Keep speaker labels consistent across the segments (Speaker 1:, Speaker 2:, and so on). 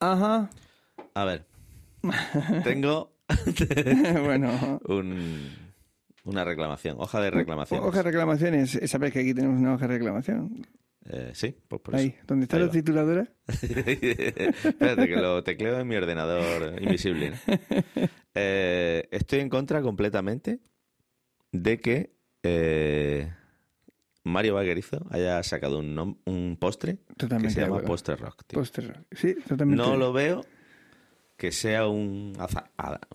Speaker 1: Ajá.
Speaker 2: A ver. Tengo
Speaker 1: bueno.
Speaker 2: un- una reclamación, hoja de reclamaciones.
Speaker 1: Hoja de reclamaciones. Sabes que aquí tenemos una hoja de reclamación.
Speaker 2: Eh, sí, pues por
Speaker 1: Ahí,
Speaker 2: eso.
Speaker 1: donde está
Speaker 2: Ahí
Speaker 1: la
Speaker 2: va.
Speaker 1: tituladora.
Speaker 2: Espérate, que lo tecleo en mi ordenador invisible. Eh, estoy en contra completamente de que eh, Mario Vaquerizo haya sacado un, un postre que
Speaker 1: Totalmente
Speaker 2: se
Speaker 1: de
Speaker 2: llama. Poster Rock. tío.
Speaker 1: Póster. Sí, totalmente.
Speaker 2: No lo veo que sea un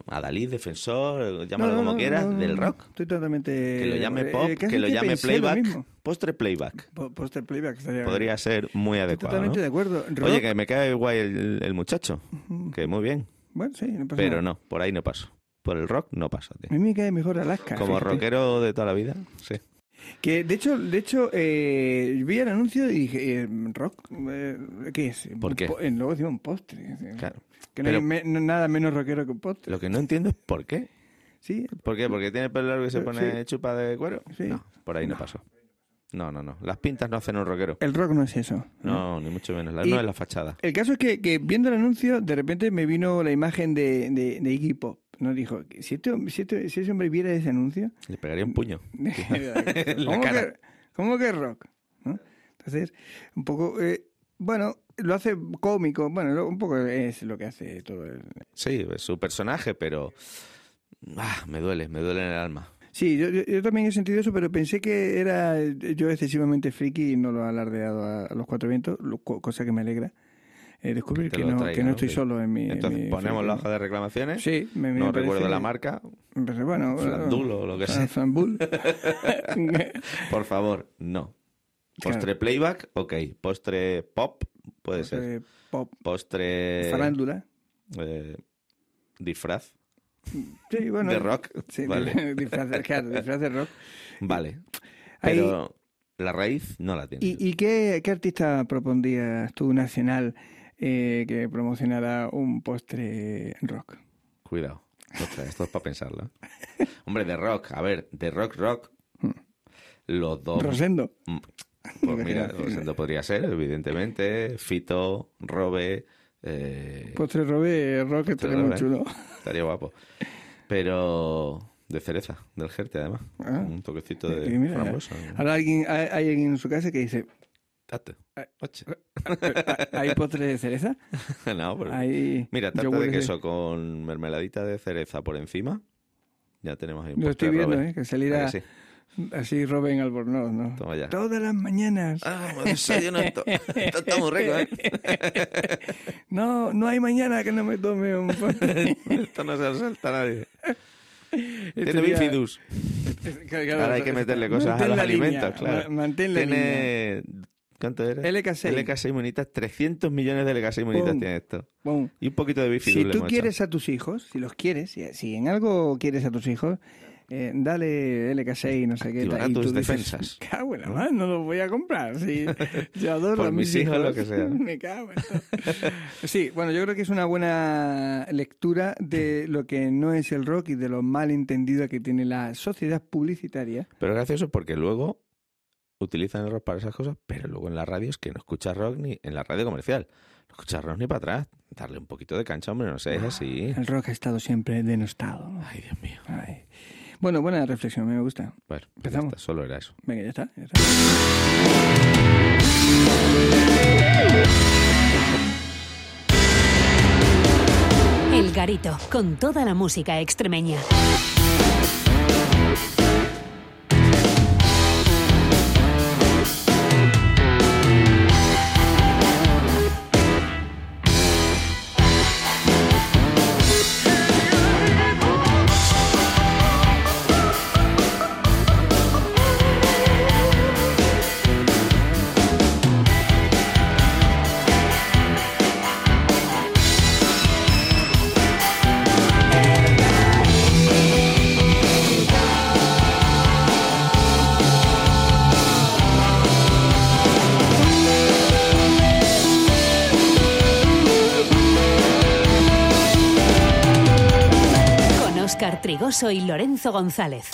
Speaker 2: adalid, defensor, llámalo
Speaker 1: No, no,
Speaker 2: como
Speaker 1: no,
Speaker 2: quieras, del rock.
Speaker 1: Estoy totalmente.
Speaker 2: Que lo llame
Speaker 1: eh,
Speaker 2: pop,
Speaker 1: casi
Speaker 2: que lo llame
Speaker 1: lo
Speaker 2: playback,
Speaker 1: mismo.
Speaker 2: postre playback.
Speaker 1: Po- Póster playback. estaría bien.
Speaker 2: Podría ser muy
Speaker 1: Estoy
Speaker 2: adecuado.
Speaker 1: totalmente
Speaker 2: ¿no?
Speaker 1: de acuerdo. Rock,
Speaker 2: Oye, que me cae guay el, el muchacho, que muy bien,
Speaker 1: Bueno, sí, no pasa
Speaker 2: pero
Speaker 1: nada.
Speaker 2: no, por ahí no paso. Por el rock no paso, tío.
Speaker 1: A mí me cae mejor Alaska.
Speaker 2: Como
Speaker 1: fíjate.
Speaker 2: rockero de toda la vida, sí.
Speaker 1: Que de hecho, de hecho eh, vi el anuncio y dije, eh, ¿rock? Eh, ¿Qué es?
Speaker 2: ¿Por qué?
Speaker 1: po- eh, luego decía un postre.
Speaker 2: Claro.
Speaker 1: Que no
Speaker 2: Pero-
Speaker 1: hay me- nada menos rockero que un postre.
Speaker 2: Lo que no entiendo es por qué.
Speaker 1: Sí,
Speaker 2: ¿Por qué? ¿Porque tiene el pelo largo y se pone
Speaker 1: sí.
Speaker 2: chupa de cuero?
Speaker 1: Sí.
Speaker 2: No, por ahí no, pasó. No, no, no. Las pintas no hacen un rockero.
Speaker 1: el rock no es eso.
Speaker 2: No, ni mucho menos. La, no es la fachada.
Speaker 1: El caso es que, que viendo el anuncio, de repente me vino la imagen de, de, de Iggy Pop. ¿No? Dijo, si, este, si, este- si ese hombre viera ese anuncio,
Speaker 2: Le pegaría un puño.
Speaker 1: ¿cómo, que, cómo que rock? ¿no? Entonces, un poco, eh, bueno, lo hace cómico, bueno, un poco es lo que hace todo el,
Speaker 2: Sí, es su personaje, pero... Ah, me duele, me duele en el alma.
Speaker 1: Sí, yo, yo, yo también he sentido eso, pero pensé que era yo excesivamente friki y no lo he alardeado a, a los cuatro vientos, lo- co- cosa que me alegra eh, descubrir que no,
Speaker 2: traiga,
Speaker 1: que no estoy
Speaker 2: Sí.
Speaker 1: solo en mi... en
Speaker 2: Entonces
Speaker 1: mi
Speaker 2: ponemos la hoja de reclamaciones.
Speaker 1: Sí, me, me
Speaker 2: no
Speaker 1: parece
Speaker 2: recuerdo la marca.
Speaker 1: Pero bueno,
Speaker 2: Flandul o lo que sea.
Speaker 1: Flandul.
Speaker 2: Por favor, no. Postre playback, ok. Postre pop, puede ser.
Speaker 1: Eh, Pop,
Speaker 2: Postre
Speaker 1: farándula.
Speaker 2: eh, disfraz
Speaker 1: Sí, bueno.
Speaker 2: de rock.
Speaker 1: Sí,
Speaker 2: vale.
Speaker 1: disfraz, de- claro, disfraz de rock.
Speaker 2: Vale.
Speaker 1: Ahí-
Speaker 2: Pero la raíz no la tiene.
Speaker 1: ¿Y, y qué, qué artista propondrías tú nacional eh, que promocionara un postre rock?
Speaker 2: Cuidado. Ostras, esto es para pensarlo. ¿eh? Hombre, de rock. A ver, de rock, rock. Los dos.
Speaker 1: Rosendo.
Speaker 2: Mm, Pues mira, Rosendo podría ser, evidentemente. Fito, Robe. Eh,
Speaker 1: Postre Robe rock estaría muy chulo.
Speaker 2: estaría guapo. Pero de cereza, del Jerte, además.
Speaker 1: Ah.
Speaker 2: Un toquecito de
Speaker 1: Y mira,
Speaker 2: frambuesa.
Speaker 1: Ahora alguien, hay, hay alguien en su casa que dice,
Speaker 2: Date. Oche.
Speaker 1: ¿hay postre de cereza?
Speaker 2: No, pero-
Speaker 1: Hay
Speaker 2: Mira, tarta de queso con mermeladita de cereza por encima. Ya tenemos ahí un
Speaker 1: Lo estoy viendo. ¿eh? Que saliera
Speaker 2: ¿A que sí?
Speaker 1: así Robin Albornoz, ¿no?
Speaker 2: Toma ya.
Speaker 1: Todas las mañanas.
Speaker 2: Ah, me desayuno esto. Esto está muy rico, ¿eh?
Speaker 1: No, no hay mañana que no me tome un.
Speaker 2: Esto no se lo salta a nadie. Tiene
Speaker 1: Este día-
Speaker 2: bifidus.
Speaker 1: Claro,
Speaker 2: Ahora hay que meterle cosas a los
Speaker 1: la línea,
Speaker 2: alimentos, claro.
Speaker 1: la línea.
Speaker 2: ¿Cuánto era?
Speaker 1: LK6.
Speaker 2: LK6 monitas. 300 millones de LK6 monitas tiene esto. Y un poquito de bifidus
Speaker 1: Si tú quieres a tus hijos, si los quieres, si, si en algo quieres a tus hijos, eh, dale LK6, no sé qué. Tal, y
Speaker 2: tus
Speaker 1: tú dices,
Speaker 2: defensas.
Speaker 1: Cago en la mano, no lo voy a comprar. Sí, yo adoro
Speaker 2: Por
Speaker 1: a mis
Speaker 2: mis hijos, lo que sea.
Speaker 1: Me cago en todo. Sí, bueno, yo creo que es una buena lectura de lo que no es el rock y de lo mal entendido que tiene la sociedad publicitaria.
Speaker 2: Pero es gracioso porque luego utilizan el rock para esas cosas, pero luego en la radio es que no escuchas rock ni en la radio comercial. No escuchas rock ni para atrás. Darle un poquito de cancha, hombre, no sé, es así.
Speaker 1: El rock ha estado siempre denostado.
Speaker 2: Ay, Dios mío.
Speaker 1: Ay. Bueno, buena reflexión, me gusta.
Speaker 2: Bueno, ya
Speaker 1: Empezamos.
Speaker 2: está, solo era eso.
Speaker 1: Venga, ya está. ya está.
Speaker 3: El Garito, con toda la música extremeña. Trigoso y Lorenzo González.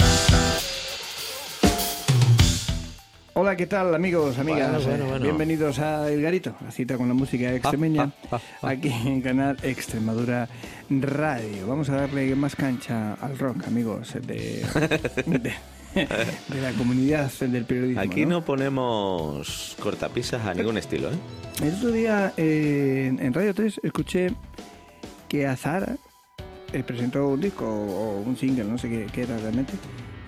Speaker 1: Hola, ¿qué tal amigos, amigas?
Speaker 2: Bueno, bueno, bueno.
Speaker 1: Bienvenidos a El Garito, la cita con la música extremeña,
Speaker 2: ah, ah.
Speaker 1: aquí en Canal Extremadura Radio. Vamos a darle más cancha al rock, amigos, de, de, de la comunidad del periodismo.
Speaker 2: Aquí no ponemos cortapisas a ningún estilo, ¿eh?
Speaker 1: El otro día eh, en- Radio 3 escuché que Azara eh, presentó un disco o un single, no sé qué, qué era realmente,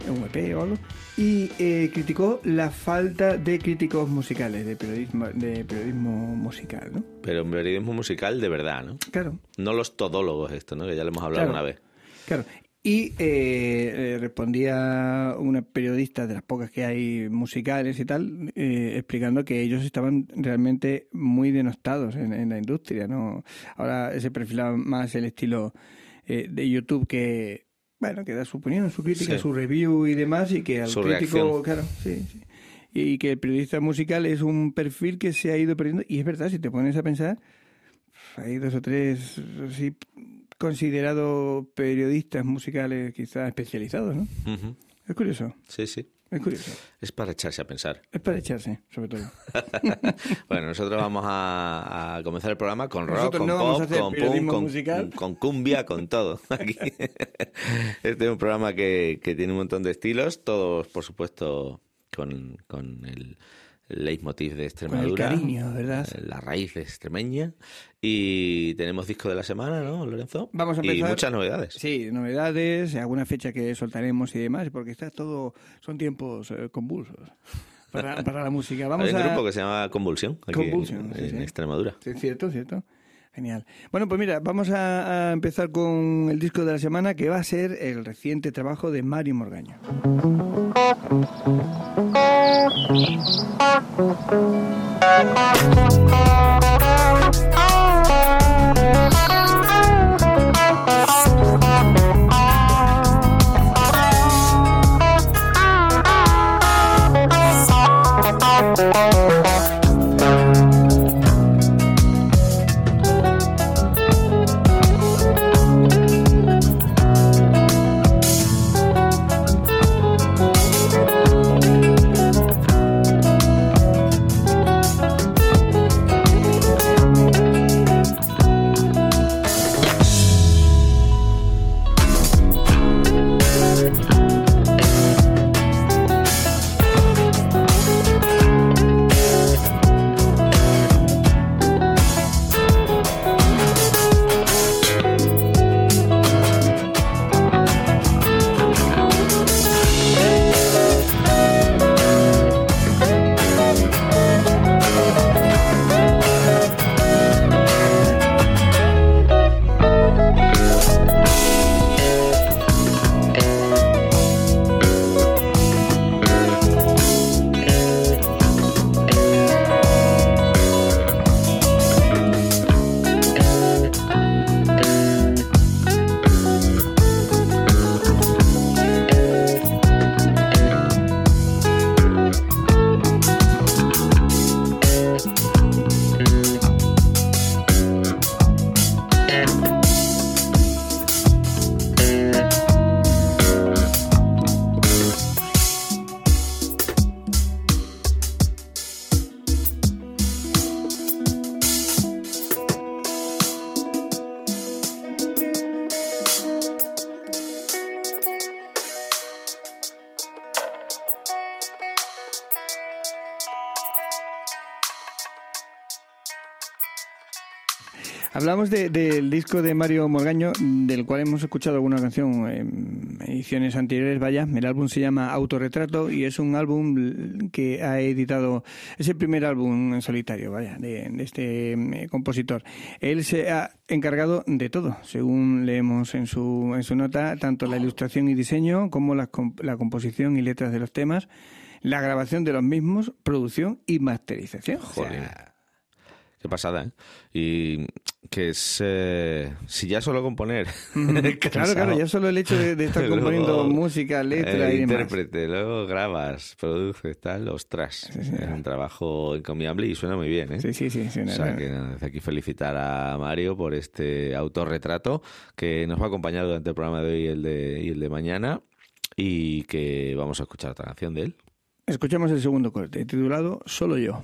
Speaker 1: un EP o algo, y eh, criticó la falta de críticos musicales, de periodismo, de periodismo musical, ¿no?
Speaker 2: Pero un periodismo musical de verdad, ¿no?
Speaker 1: Claro,
Speaker 2: No los todólogos, esto, ¿no? Que ya lo hemos hablado
Speaker 1: Claro.
Speaker 2: una vez.
Speaker 1: claro. Y eh, eh, respondía una periodista de las pocas que hay musicales y tal, eh, explicando que ellos estaban realmente muy denostados en, en la industria, ¿no? Ahora se perfila más el estilo eh, de YouTube que, bueno, que da su opinión, su crítica,
Speaker 2: Sí.
Speaker 1: su review y demás, y que al
Speaker 2: Su
Speaker 1: crítico,
Speaker 2: reacción.
Speaker 1: claro, sí, sí. Y que el periodista musical es un perfil que se ha ido perdiendo, y es verdad, si te pones a pensar, hay dos o tres así considerados periodistas musicales quizás especializados, ¿no?
Speaker 2: Ujú.
Speaker 1: Es curioso,
Speaker 2: Sí, sí.
Speaker 1: Es curioso.
Speaker 2: Es para echarse a pensar.
Speaker 1: Es para echarse, sobre todo.
Speaker 2: Bueno, nosotros vamos a, a comenzar el programa con rock,
Speaker 1: Nosotros
Speaker 2: con
Speaker 1: no
Speaker 2: pop, con punk, con, con cumbia, con todo. Aquí. Este es un programa que, que tiene un montón de estilos, todos, por supuesto, con, con el leitmotiv de Extremadura.
Speaker 1: cariño, ¿verdad?
Speaker 2: eh, La raíz extremeña. Y tenemos disco de la semana, ¿no, Lorenzo?
Speaker 1: Vamos a
Speaker 2: Y
Speaker 1: empezar.
Speaker 2: muchas novedades.
Speaker 1: Sí, novedades, alguna fecha que soltaremos y demás, porque está todo, son tiempos eh, convulsos para, para la música. Vamos
Speaker 2: Hay un
Speaker 1: a...
Speaker 2: grupo que se llama Convulsión, aquí en- en,
Speaker 1: sí, sí.
Speaker 2: Extremadura.
Speaker 1: Sí, cierto, cierto. Genial. Bueno, pues mira, vamos a, empezar con el disco de la semana que va a ser el reciente trabajo de Mario Morgaño. De- del disco de Mario Morgaño, del cual hemos escuchado alguna canción en ediciones anteriores, vaya. El álbum se llama Autorretrato y es un álbum que ha editado, es el primer álbum en solitario, vaya, de, de este eh, compositor. Él se ha encargado de todo, según leemos en su, en su nota, tanto la ilustración y diseño como la, la composición y letras de los temas, la grabación de los mismos, producción y masterización.
Speaker 2: Jolín. Qué pasada, ¿eh? Y que es... eh, si ya solo componer...
Speaker 1: claro, claro, ya solo el hecho de, de estar
Speaker 2: luego,
Speaker 1: componiendo música, letra
Speaker 2: eh,
Speaker 1: y demás.
Speaker 2: intérprete, luego grabas, produces, tal, ostras.
Speaker 1: Sí, sí.
Speaker 2: es un trabajo encomiable y suena muy bien, ¿eh?
Speaker 1: Sí, sí, sí. sí,
Speaker 2: O sea que nada, desde aquí felicitar a Mario por este autorretrato que nos va a acompañar durante el programa de hoy y el de, y el de mañana y que vamos a escuchar otra canción de él.
Speaker 1: Escuchemos el segundo corte, titulado Solo yo.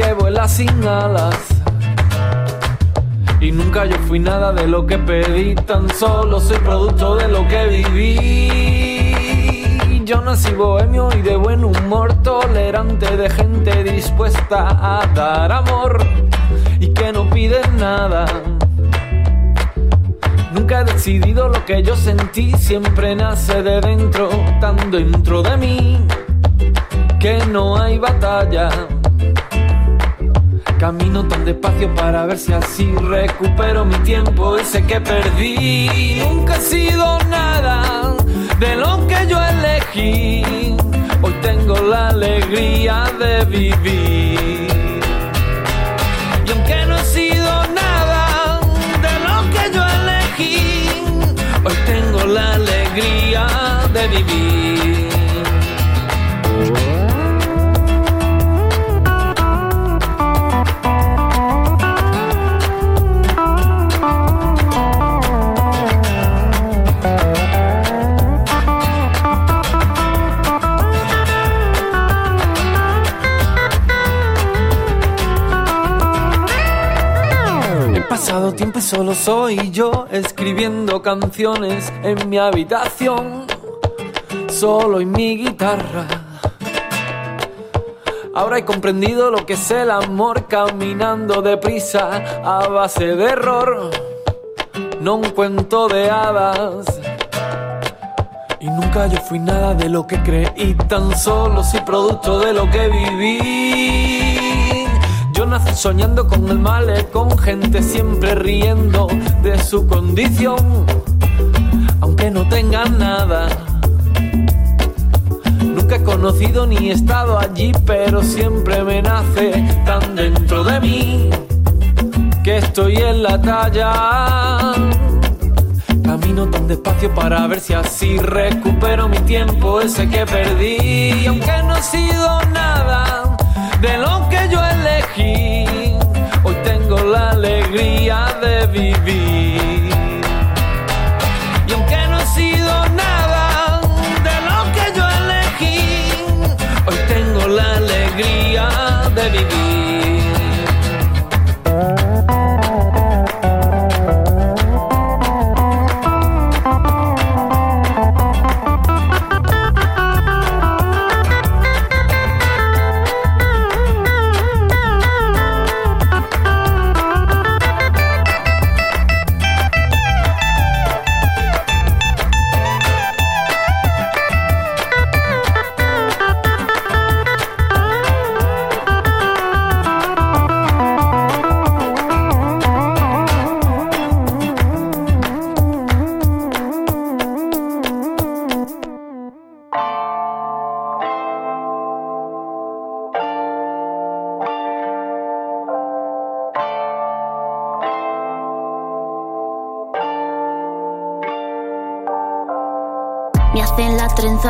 Speaker 4: que vuela sin alas. Y nunca yo fui nada de lo que pedí, tan solo soy producto de lo que viví. Yo nací bohemio y de buen humor, tolerante de gente dispuesta a dar amor y que no piden nada. Nunca he decidido lo que yo sentí, siempre nace de dentro, tan dentro de mí, que no hay batalla. Camino tan despacio para ver si así recupero mi tiempo ese que perdí. Nunca he sido nada de lo que yo elegí. Hoy tengo la alegría de vivir. Y aunque no he sido nada de lo que yo elegí, hoy tengo la alegría de vivir. Pasado tiempo y solo soy yo escribiendo canciones en mi habitación, solo y mi guitarra. Ahora he comprendido lo que es el amor caminando deprisa a base de error, no un cuento de hadas. Y nunca yo fui nada de lo que creí, tan solo soy producto de lo que viví. Soñando con el mal, con gente siempre riendo de su condición, aunque no tengan nada. Nunca he conocido ni estado allí, pero siempre me nace tan dentro de mí que estoy en la talla. Camino tan despacio para ver si así recupero mi tiempo ese que perdí. Aunque no he sido nada de lo que yo elegí, hoy tengo la alegría de vivir.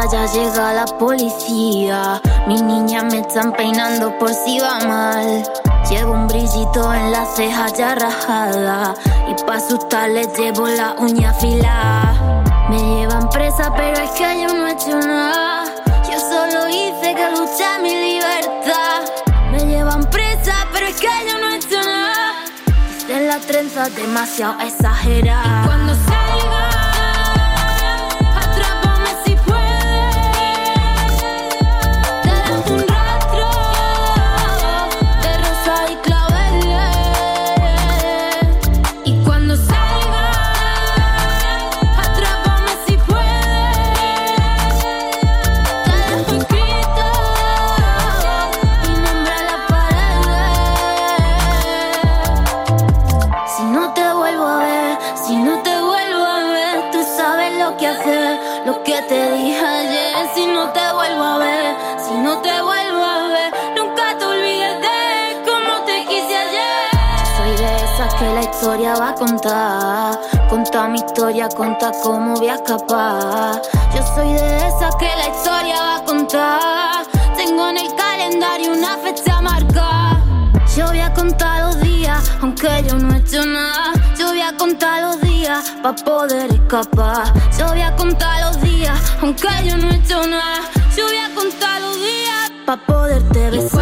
Speaker 5: Ya llega la policía. Mis niñas me están peinando por si va mal. Llevo un brillito en la ceja ya rajada. Y pa' asustarles llevo la uña afilada. Me llevan presa, pero es que yo no he hecho nada. Yo solo hice que luchar mi libertad. Me llevan presa, pero es que yo no he hecho nada. Dicen la trenza demasiado exagerada. Cuando salga. Contar. Conta mi historia, conta cómo voy a escapar. Yo soy de esas que la historia va a contar. Tengo en el calendario una fecha marcada. Yo voy a contar los días, aunque yo no he hecho nada. Yo voy a contar los días para poder escapar. Yo voy a contar los días, aunque yo no he hecho nada. Yo voy a contar los días para poderte besar.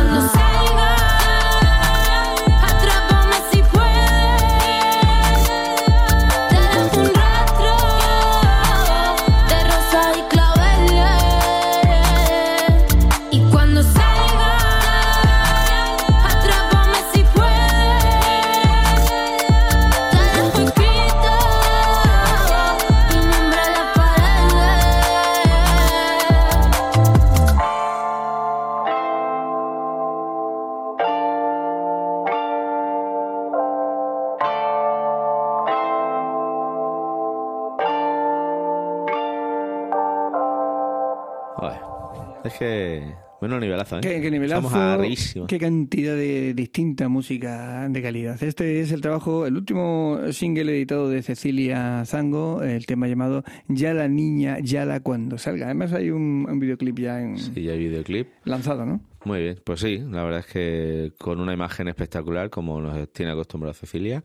Speaker 2: Es que. Bueno, nivelazo, ¿eh?
Speaker 1: Qué, qué nivelazo,
Speaker 2: Estamos
Speaker 1: qué cantidad de distinta música de calidad. Este es el trabajo, el último single editado de Cecilia Zango, el tema llamado Ya la niña, ya la cuando salga. Además hay un, un videoclip ya en-
Speaker 2: Sí, ya hay videoclip.
Speaker 1: lanzado, ¿no?
Speaker 2: Muy bien, pues sí, la verdad es que con una imagen espectacular como nos tiene acostumbrado Cecilia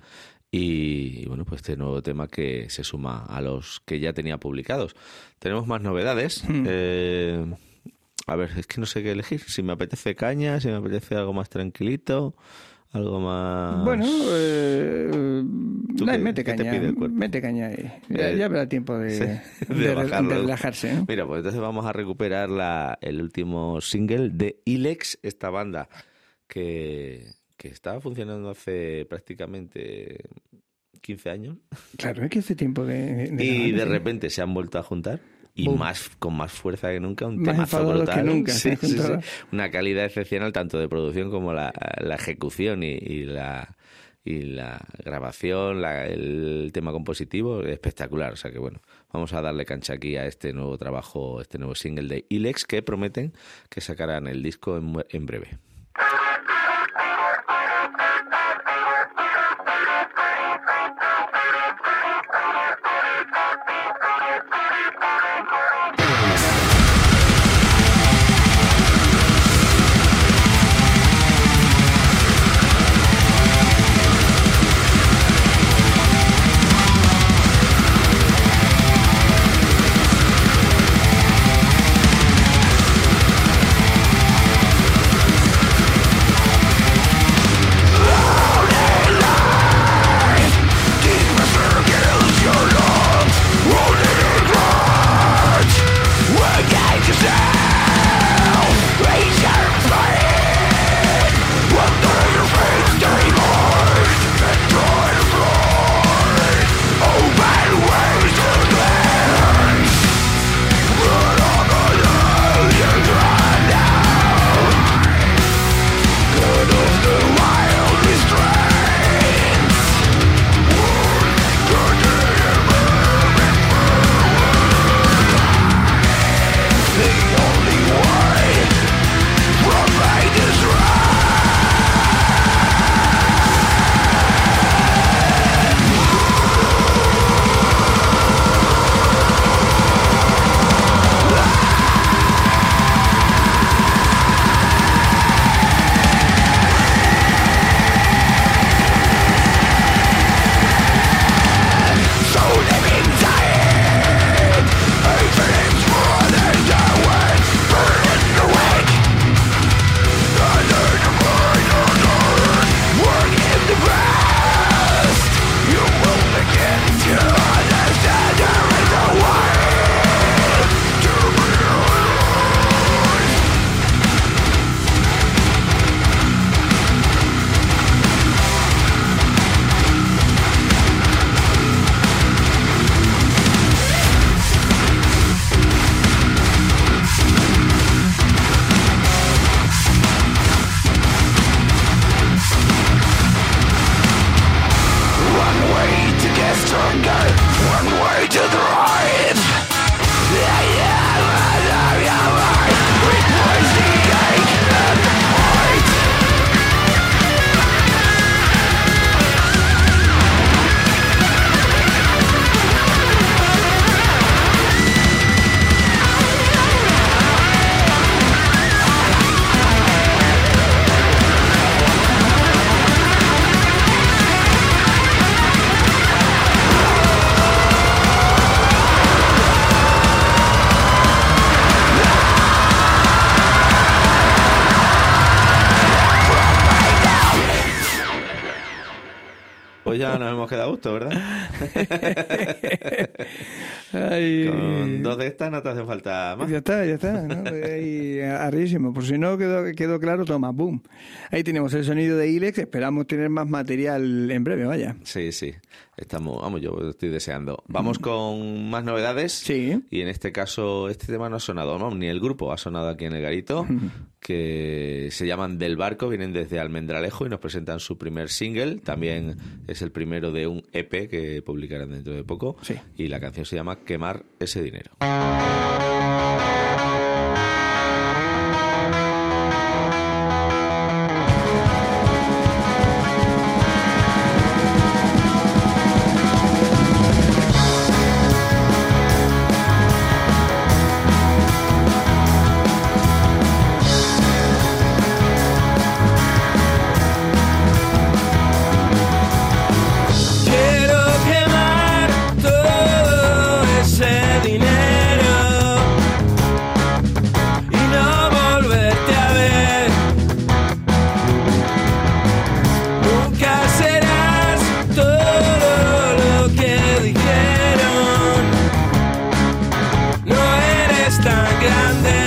Speaker 2: y, bueno, pues este nuevo tema que se suma a los que ya tenía publicados. Tenemos más novedades. Eh, a ver, es que no sé qué elegir. Si me apetece caña, si me apetece algo más tranquilito, algo más...
Speaker 1: Bueno, eh,
Speaker 2: ¿Tú
Speaker 1: dale,
Speaker 2: qué-
Speaker 1: mete caña, mete caña ahí. Ya,
Speaker 2: Eh,
Speaker 1: ya tiempo de,
Speaker 2: sí,
Speaker 1: de,
Speaker 2: de
Speaker 1: re-
Speaker 2: bajarlo.
Speaker 1: de relajarse, ¿no?
Speaker 2: Mira, pues entonces vamos a recuperar la, el último single de Ilex, esta banda que, que estaba funcionando hace prácticamente 15 años
Speaker 1: Claro, es que hace tiempo de... de
Speaker 2: y de
Speaker 1: sí.
Speaker 2: repente se han vuelto a juntar y
Speaker 1: Boom.
Speaker 2: más con más fuerza que nunca, un
Speaker 1: Más
Speaker 2: temazo
Speaker 1: enfadados que
Speaker 2: brutal.
Speaker 1: nunca,
Speaker 2: Sí, sí, sí. Una calidad excepcional tanto de producción como la, la ejecución y, y la y la grabación, la- el tema compositivo, espectacular. O sea que bueno, vamos a darle cancha aquí a este nuevo trabajo, este nuevo single de Ilex que prometen que sacarán el disco en, en breve. Nos hemos quedado a gusto, ¿verdad?
Speaker 1: Ay,
Speaker 2: Con dos de estas no te hace falta más.
Speaker 1: Ya está, ya está. ¿no? Ahí, arrísimo. Por si no quedó, quedó claro, toma, boom. Ahí tenemos el sonido de Ilex. Esperamos tener más material en breve, vaya.
Speaker 2: Sí, sí. Estamos, vamos, yo estoy deseando. Vamos con más novedades.
Speaker 1: Sí.
Speaker 2: Y en este caso, este tema no ha sonado, ¿no? Ni el grupo ha sonado aquí en el Garito, que se llaman Del Barco, vienen desde Almendralejo y nos presentan su primer single. También es el primero de un EP que publicarán dentro de poco.
Speaker 1: Sí.
Speaker 2: Y la canción se llama Quemar ese dinero.
Speaker 6: tan grande.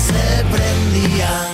Speaker 7: Se prendían.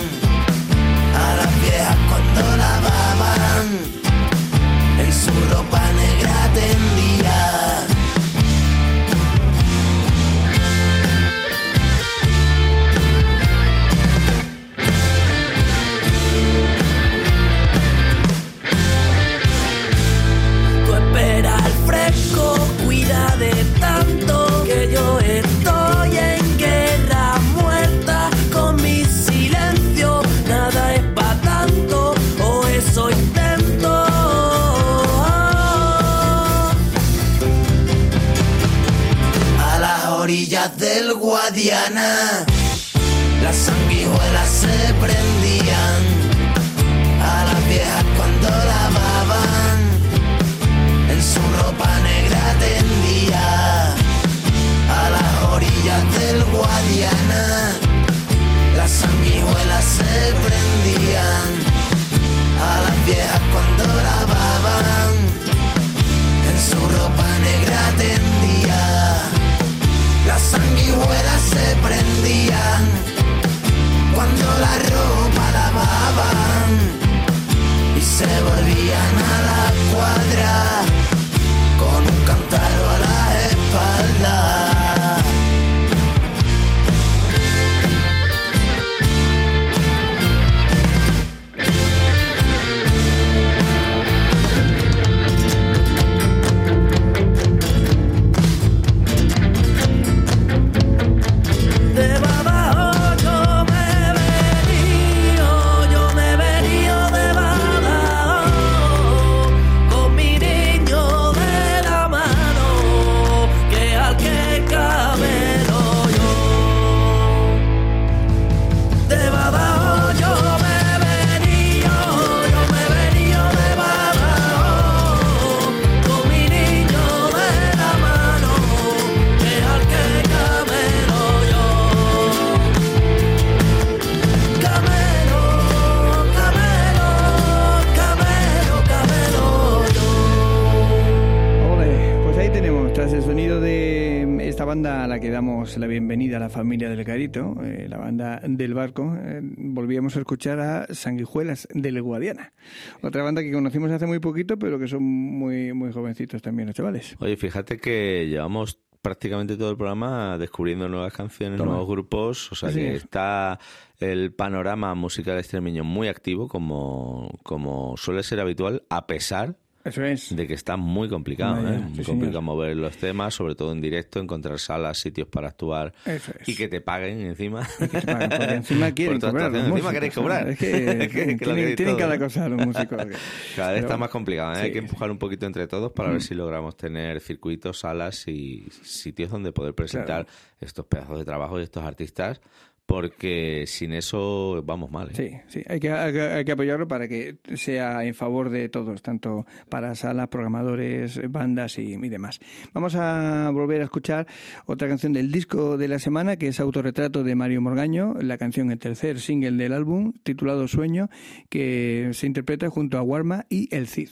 Speaker 7: La
Speaker 1: bienvenida a la familia del Carito, eh, la banda del barco, eh, volvíamos a escuchar a Sanguijuelas del Guadiana. Otra banda que conocimos hace muy poquito, pero que son muy, muy jovencitos también los chavales.
Speaker 2: Oye, fíjate que llevamos prácticamente todo el programa descubriendo nuevas canciones,
Speaker 1: Toma.
Speaker 2: nuevos grupos, o sea
Speaker 1: Así
Speaker 2: que
Speaker 1: es.
Speaker 2: está el panorama musical extremeño muy activo como, como suele ser habitual, a pesar
Speaker 1: Eso es.
Speaker 2: de que está muy complicado, ¿eh?
Speaker 1: sí,
Speaker 2: muy
Speaker 1: señor.
Speaker 2: complicado mover los temas, sobre todo en directo, encontrar salas, sitios para actuar
Speaker 1: Eso es.
Speaker 2: y que te paguen encima.
Speaker 1: Que te pagan, porque encima quieren
Speaker 2: Por
Speaker 1: cobrar.
Speaker 2: encima
Speaker 1: músicos,
Speaker 2: queréis cobrar.
Speaker 1: Es que,
Speaker 2: Que- que lo
Speaker 1: tienen, cada cosa los músicos.
Speaker 2: Cada vez está más complicado, ¿eh? hay
Speaker 1: sí. Mm.
Speaker 2: que empujar un poquito entre todos para ver si logramos tener circuitos, salas y sitios donde poder presentar
Speaker 1: Claro.
Speaker 2: estos pedazos de trabajo y estos artistas, porque sin eso vamos mal. ¿eh?
Speaker 1: Sí, sí, hay que, hay que- apoyarlo para que sea en favor de todos, tanto para salas, programadores, bandas y, y demás. Vamos a volver a escuchar otra canción del disco de la semana, que es Autorretrato de Mario Morgaño, la canción, el tercer single del álbum, titulado Sueño, que se interpreta junto a Warma y El Cid.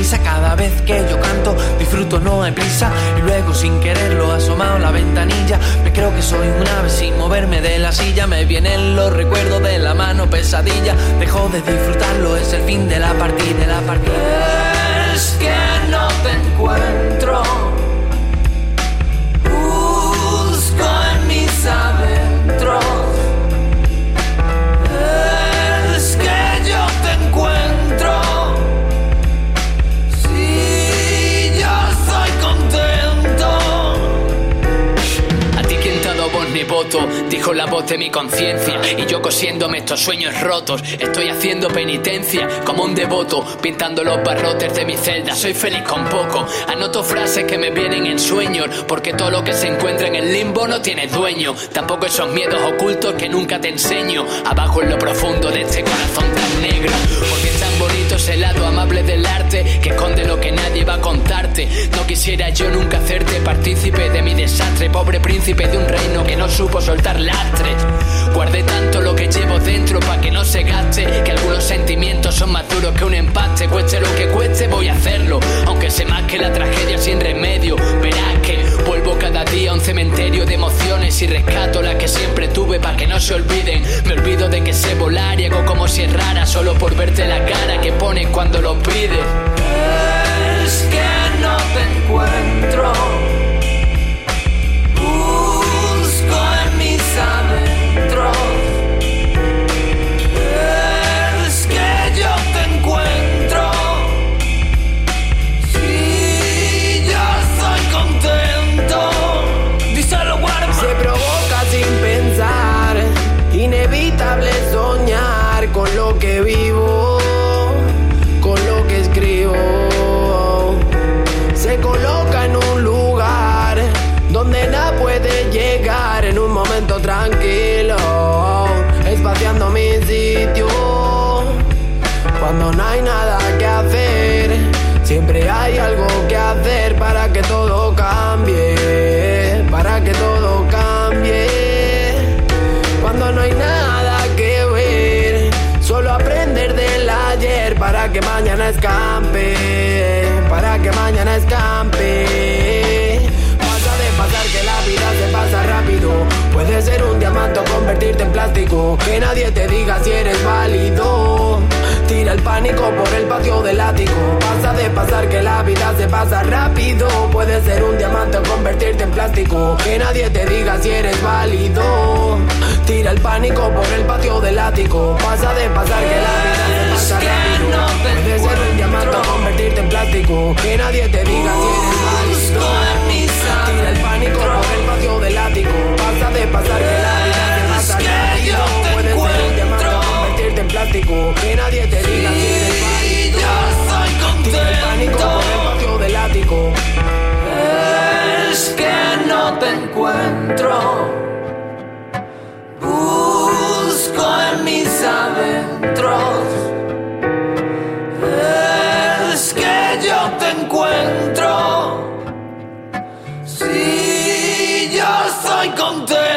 Speaker 8: Cada vez que yo canto, disfruto, no hay prisa. Y luego, sin quererlo, asomado la ventanilla. Me creo que soy un ave sin moverme de la silla. Me vienen los recuerdos de la mano pesadilla. Dejo de disfrutarlo, es el fin de la partida, de la partida.
Speaker 4: Es que no te encuentro.
Speaker 9: Dijo la voz de mi conciencia. Y yo cosiéndome estos sueños rotos, estoy haciendo penitencia como un devoto, pintando los barrotes de mi celda. Soy feliz con poco, anoto frases que me vienen en sueños, porque todo lo que se encuentra en el limbo no tiene dueño. Tampoco esos miedos ocultos que nunca te enseño, abajo en lo profundo de este corazón tan negro. Porque es tan bonito ese lado amable del arte que esconde lo que nadie va a contarte. No quisiera yo pobre príncipe de un reino que no supo soltar lastres. Guardé tanto lo que llevo dentro para que no se gaste, que algunos sentimientos son más duros que un empate. Cueste lo que cueste, voy a hacerlo, aunque se más que la tragedia sin remedio. Verás que vuelvo cada día a un cementerio de emociones y rescato las que siempre tuve para que no se olviden. Me olvido de que sé volar y hago como si es rara solo por verte la cara que pones cuando lo pides.
Speaker 4: Es que no te encuentro. Que
Speaker 10: nadie te diga si eres válido. Tira el pánico por el patio del ático. Pasa de pasar que la vida se pasa rápido. Puede ser un diamante o convertirte en plástico. Que nadie te diga si eres válido. Tira el pánico por el patio del ático. Pasa de pasar que la vida se pasa rápido. Puede ser un diamante o convertirte en plástico. Que nadie te diga si eres válido. Tira el pánico por el patio del ático. Pasa de pasar que la plástico. Que nadie te diga que eres pánico por el
Speaker 4: contento.
Speaker 10: patio del ático.
Speaker 4: Es que no te encuentro. Busco en mis adentros. Es que yo te encuentro. Si yo soy contento.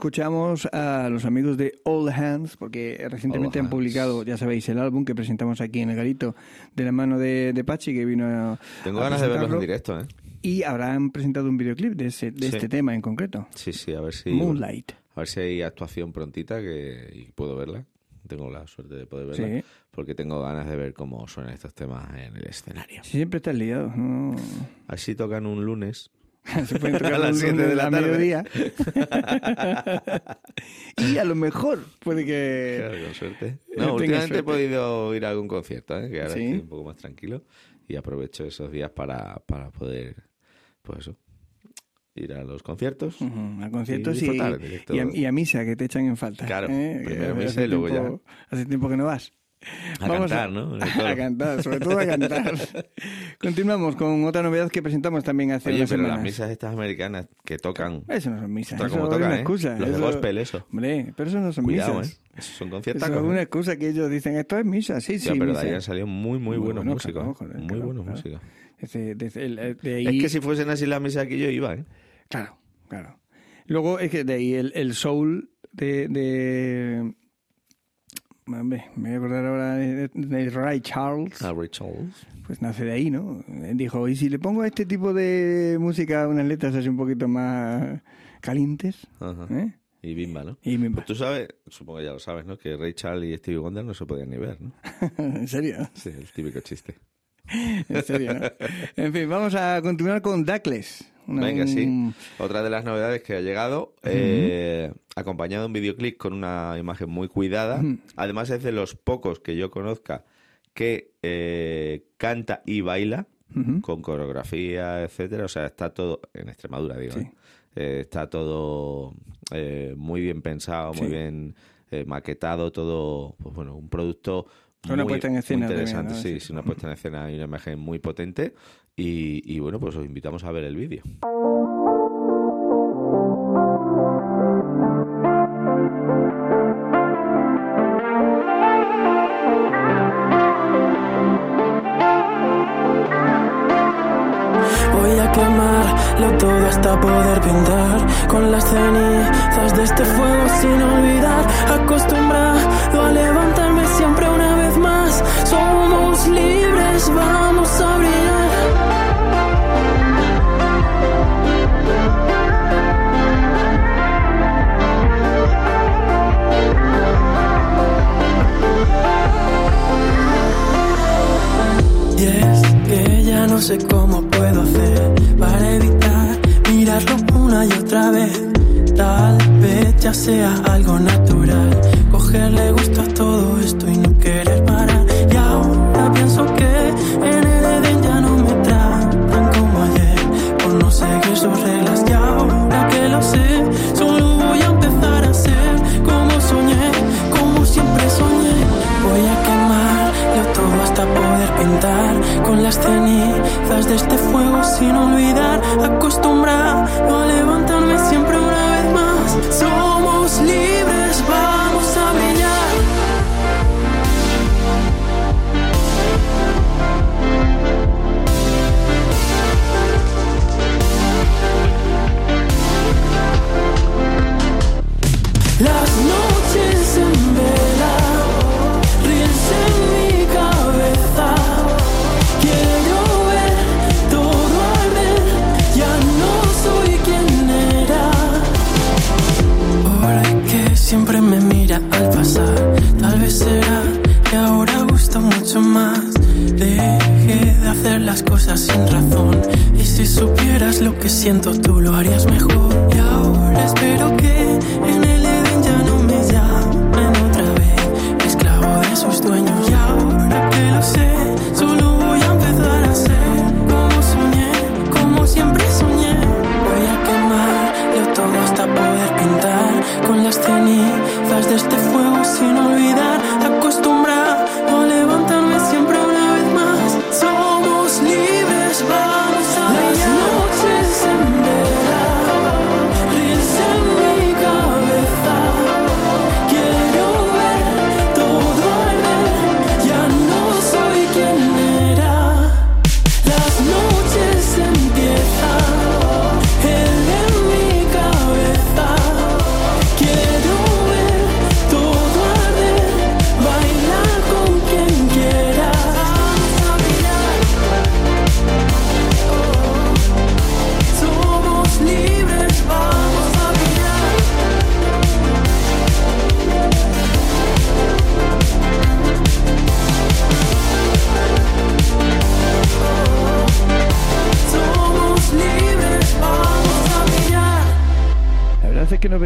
Speaker 1: Escuchamos a los amigos de All Hands, porque recientemente
Speaker 2: All
Speaker 1: han
Speaker 2: Hands.
Speaker 1: publicado, ya sabéis, el álbum que presentamos aquí en el Garito, de la mano de, de Pachi, que vino a.
Speaker 2: Tengo
Speaker 1: a
Speaker 2: ganas de verlos en directo, ¿eh?
Speaker 1: Y habrán presentado un videoclip de, ese, de
Speaker 2: Sí.
Speaker 1: este tema en concreto.
Speaker 2: Sí, sí, a ver si...
Speaker 1: Moonlight.
Speaker 2: A ver si hay actuación prontita que y puedo verla. Tengo la suerte de poder verla.
Speaker 1: Sí.
Speaker 2: Porque tengo ganas de ver cómo suenan estos temas en el escenario.
Speaker 1: Siempre estás liado. ¿no?
Speaker 2: Así tocan un lunes.
Speaker 1: Se pueden tocar
Speaker 2: A las
Speaker 1: un
Speaker 2: siete
Speaker 1: lunes
Speaker 2: de la tarde.
Speaker 1: mediodía. y a lo mejor puede que...
Speaker 2: Claro, con suerte. No, últimamente
Speaker 1: suerte.
Speaker 2: he podido ir a algún concierto, ¿eh? que ahora
Speaker 1: Sí.
Speaker 2: estoy un poco más tranquilo y aprovecho esos días para, para poder, pues eso, ir a los conciertos.
Speaker 1: Ujú, a conciertos y,
Speaker 2: directo.
Speaker 1: y a, y a misa, que te echan en falta.
Speaker 2: Claro,
Speaker 1: ¿eh?
Speaker 2: primero misa y luego
Speaker 1: tiempo- Hace tiempo que no vas.
Speaker 2: A cantar, ¿no?
Speaker 1: A cantar, sobre todo a cantar. Continuamos con otra novedad que presentamos también hace
Speaker 2: Oye,
Speaker 1: unas
Speaker 2: pero las misas estas americanas que tocan...
Speaker 1: Eso no son misas, eso
Speaker 2: cómo
Speaker 1: es
Speaker 2: tocan,
Speaker 1: una
Speaker 2: ¿eh?
Speaker 1: excusa.
Speaker 2: Los de
Speaker 1: eso-
Speaker 2: gospel, eso.
Speaker 1: Hombre, pero eso no son
Speaker 2: Cuidado,
Speaker 1: misas.
Speaker 2: ¿eh? Esos son
Speaker 1: Eso
Speaker 2: conciertacos.
Speaker 1: es
Speaker 2: ¿eh?
Speaker 1: una excusa que ellos dicen, esto es misa, sí, sí,
Speaker 2: pero de ahí han salido muy, muy,
Speaker 1: Muy
Speaker 2: buenos
Speaker 1: bueno,
Speaker 2: músicos.
Speaker 1: claro, joder,
Speaker 2: muy
Speaker 1: claro,
Speaker 2: buenos
Speaker 1: claro.
Speaker 2: músicos.
Speaker 1: Desde- desde el- de ahí-
Speaker 2: Es que si fuesen así las misas aquí yo iba, ¿eh?
Speaker 1: Claro, claro. Luego es que de ahí el, el soul de, de me voy a acordar ahora de, de Ray Charles,
Speaker 2: A Ray Charles.
Speaker 1: pues nace de ahí, ¿no? Él Dijo, y si le pongo a este tipo de música unas letras así un poquito más calientes,
Speaker 2: Ajá.
Speaker 1: ¿eh?
Speaker 2: Y Bimba, ¿no?
Speaker 1: Y
Speaker 2: Pues tú sabes, supongo que ya lo sabes, ¿no? Que Ray Charles y Stevie Wonder no se podían ni ver, ¿no?
Speaker 1: en serio,
Speaker 2: Sí, el típico chiste.
Speaker 1: en serio, ¿no? En fin, vamos a continuar con Duckless. Una-
Speaker 2: Venga, sí. Otra de las novedades que ha llegado, eh, acompañado de un videoclip con una imagen muy cuidada. Además es de los pocos que yo conozca que eh, canta y baila con coreografía, etcétera. O sea, está todo en Extremadura, digo.
Speaker 1: Sí.
Speaker 2: ¿eh? Eh, está todo eh, muy bien pensado, muy bien eh, maquetado, todo, pues bueno, un producto
Speaker 1: una
Speaker 2: muy,
Speaker 1: puesta en
Speaker 2: muy
Speaker 1: escena también,
Speaker 2: interesante. Sí.
Speaker 1: sí,
Speaker 2: una puesta en escena y una imagen muy potente. Y, bueno, pues os invitamos a ver el vídeo.
Speaker 11: Voy a quemarlo todo hasta poder pintar con las cenizas de este fuego sin olvidar. Acostumbrado a levantarme siempre no sé cómo puedo hacer para evitar mirarlo una y otra vez. Tal vez ya sea algo natural, cogerle gusto a todo esto y no querer las de este fuego sin olvidar. Acostumbrado a levantarme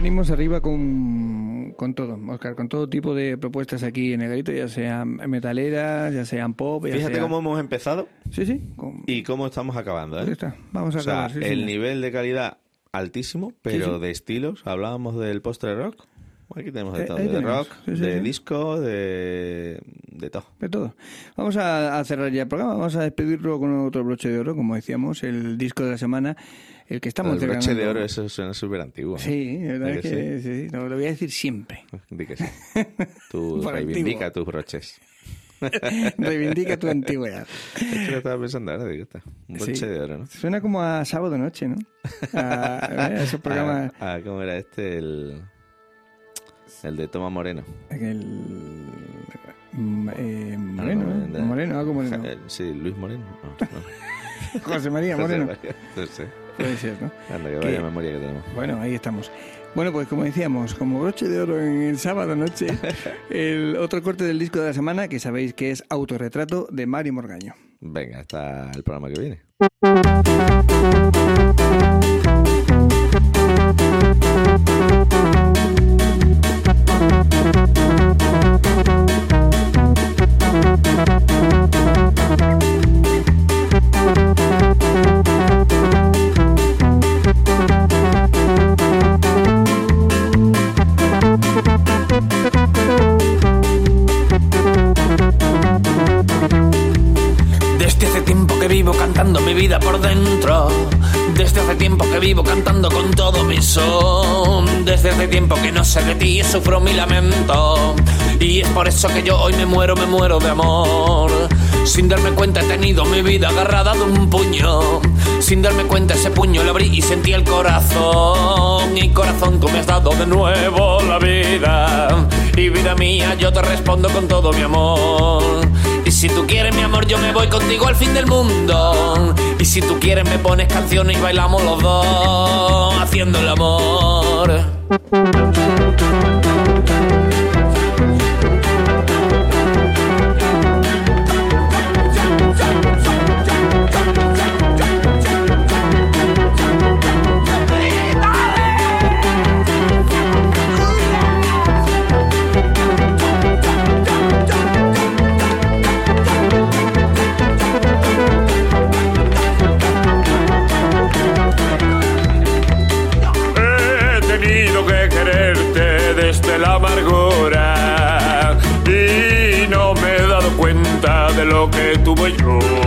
Speaker 11: vamos
Speaker 1: arriba con, con todo, Oscar, con todo tipo de propuestas aquí en el ya sean metaleras, ya sean pop, ya
Speaker 2: Fíjate
Speaker 1: sea-
Speaker 2: cómo hemos empezado
Speaker 1: Sí, sí. con-
Speaker 2: y cómo estamos acabando. ¿eh?
Speaker 1: está. Vamos a
Speaker 2: O sea,
Speaker 1: acabar. sí,
Speaker 2: el
Speaker 1: sí.
Speaker 2: nivel de calidad altísimo, pero
Speaker 1: sí.
Speaker 2: de estilos. Hablábamos del postre rock. Aquí tenemos de
Speaker 1: Eh,
Speaker 2: todo. De rock,
Speaker 1: Sí, sí,
Speaker 2: de
Speaker 1: sí.
Speaker 2: disco, de, de todo.
Speaker 1: De todo. Vamos a, a cerrar ya el programa, vamos a despedirlo con otro broche de oro, como decíamos, el disco de la semana, el que estamos
Speaker 2: el broche de oro, eso suena súper antiguo. ¿no?
Speaker 1: Sí, la verdad
Speaker 2: ¿A
Speaker 1: es
Speaker 2: que
Speaker 1: que sí, lo, lo voy a decir siempre.
Speaker 2: Di que sí. Tú reivindica
Speaker 1: antiguo.
Speaker 2: tus broches.
Speaker 1: Reivindica tu antigüedad.
Speaker 2: Es que lo estaba pensando ahora, digo, está. Un broche
Speaker 1: Sí.
Speaker 2: de oro, ¿no?
Speaker 1: Suena como a sábado noche, ¿no? A, a esos programas.
Speaker 2: Ah, ah, ¿cómo era este? El, el de Toma Moreno.
Speaker 1: El, mm, eh, Moreno,
Speaker 2: Ah,
Speaker 1: ¿eh?
Speaker 2: no,
Speaker 1: Moreno, algo Moreno.
Speaker 2: Eh, Sí, Luis Moreno. No, no.
Speaker 1: José María Moreno.
Speaker 2: No sé.
Speaker 1: Puede ser, ¿no?
Speaker 2: Anda, que vaya memoria que tenemos.
Speaker 1: Bueno, ahí estamos. Bueno, pues como decíamos, como broche de oro en el sábado noche, el otro corte del disco de la semana, que sabéis que es Autorretrato de Mario Morgaño.
Speaker 2: Venga, hasta el programa que viene.
Speaker 4: Vivo cantando con todo mi son. Desde hace tiempo que no sé de ti sufro mi lamento. Y es por eso que yo hoy me muero, me muero de amor. Sin darme cuenta he tenido mi vida agarrada de un puño. Sin darme cuenta ese puño lo abrí y sentí el corazón. Y corazón tú me has dado de nuevo la vida. Y vida mía yo te respondo con todo mi amor. Si tú quieres mi amor yo me voy contigo al fin del mundo. Y si tú quieres me pones canciones y bailamos los dos haciendo el amor.
Speaker 6: Amargura y